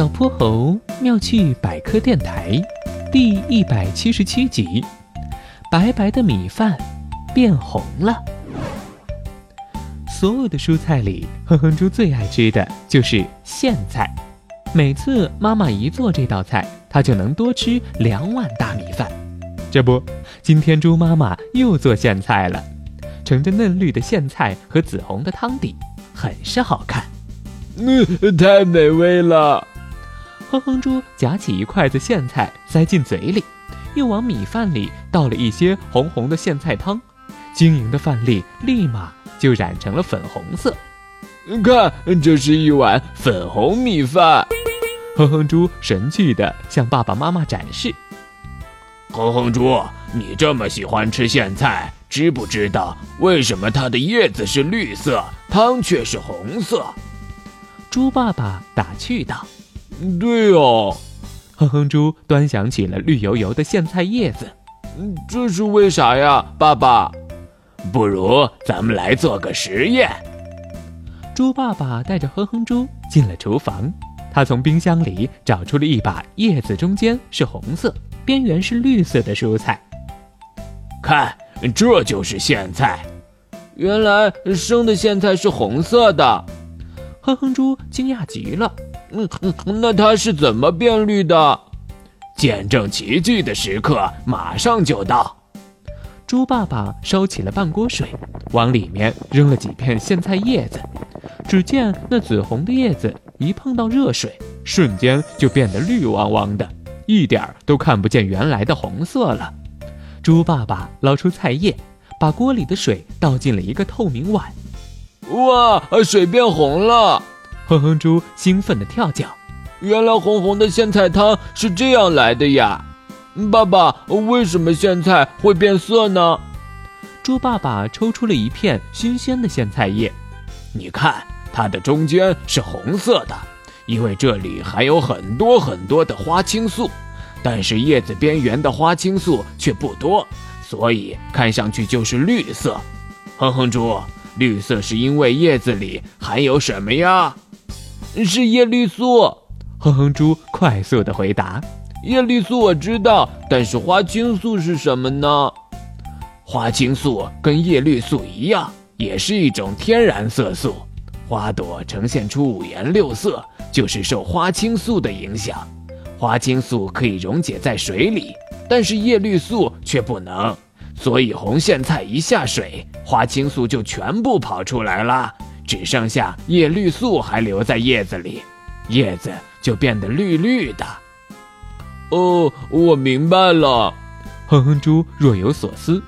小泼猴妙趣百科电台第一百七十七集：白白的米饭变红了。所有的蔬菜里，哼哼猪最爱吃的就是苋菜。每次妈妈一做这道菜，他就能多吃两碗大米饭。这不，今天猪妈妈又做苋菜了，盛着嫩绿的苋菜和紫红的汤底，很是好看。嗯，太美味了。哼哼猪夹起一筷子苋菜塞进嘴里，又往米饭里倒了一些红红的苋菜汤，晶莹的饭粒立马就染成了粉红色。看，这是一碗粉红米饭。哼哼猪神气地向爸爸妈妈展示。哼哼猪，你这么喜欢吃苋菜，知不知道为什么它的叶子是绿色，汤却是红色？猪爸爸打趣道。对哦，哼哼猪端详起了绿油油的苋菜叶子。这是为啥呀，爸爸？不如咱们来做个实验。猪爸爸带着哼哼猪进了厨房，他从冰箱里找出了一把叶子中间是红色、边缘是绿色的蔬菜。看，这就是苋菜。原来生的苋菜是红色的。哼哼猪惊讶极了。嗯嗯，那它是怎么变绿的？见证奇迹的时刻马上就到。猪爸爸烧起了半锅水，往里面扔了几片苋菜叶子。只见那紫红的叶子一碰到热水，瞬间就变得绿汪汪的，一点儿都看不见原来的红色了。猪爸爸捞出菜叶，把锅里的水倒进了一个透明碗。哇，水变红了！哼哼猪兴奋地跳脚，原来红红的苋菜汤是这样来的呀！爸爸，为什么苋菜会变色呢？猪爸爸抽出了一片新鲜的苋菜叶，你看，它的中间是红色的，因为这里含有很多很多的花青素，但是叶子边缘的花青素却不多，所以看上去就是绿色。哼哼猪，绿色是因为叶子里含有什么呀？是叶绿素，哼哼猪快速的回答：“叶绿素我知道，但是花青素是什么呢？花青素跟叶绿素一样，也是一种天然色素。花朵呈现出五颜六色，就是受花青素的影响。花青素可以溶解在水里，但是叶绿素却不能，所以红苋菜一下水，花青素就全部跑出来了。”只剩下叶绿素还留在叶子里，叶子就变得绿绿的。哦，我明白了。哼哼猪若有所思。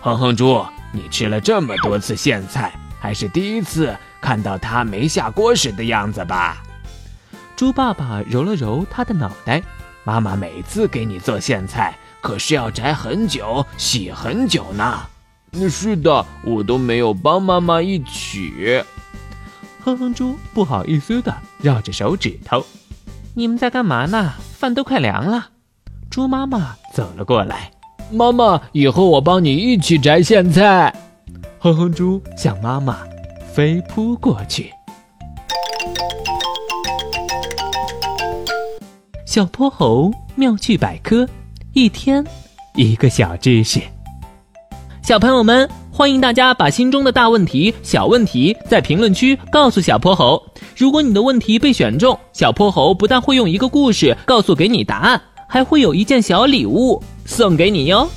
哼哼猪，你吃了这么多次苋菜，还是第一次看到它没下锅时的样子吧？猪爸爸揉了揉他的脑袋。妈妈每次给你做苋菜，可是要摘很久、洗很久呢。是的，我都没有帮妈妈一起。哼哼猪不好意思的绕着手指头。你们在干嘛呢？饭都快凉了。猪妈妈走了过来。妈妈，以后我帮你一起摘苋菜。哼哼猪向妈妈飞扑过去。小泼猴妙趣百科，一天一个小知识。小朋友们，欢迎大家把心中的大问题、小问题在评论区告诉小泼猴。如果你的问题被选中，小泼猴不但会用一个故事告诉给你答案，还会有一件小礼物送给你哟。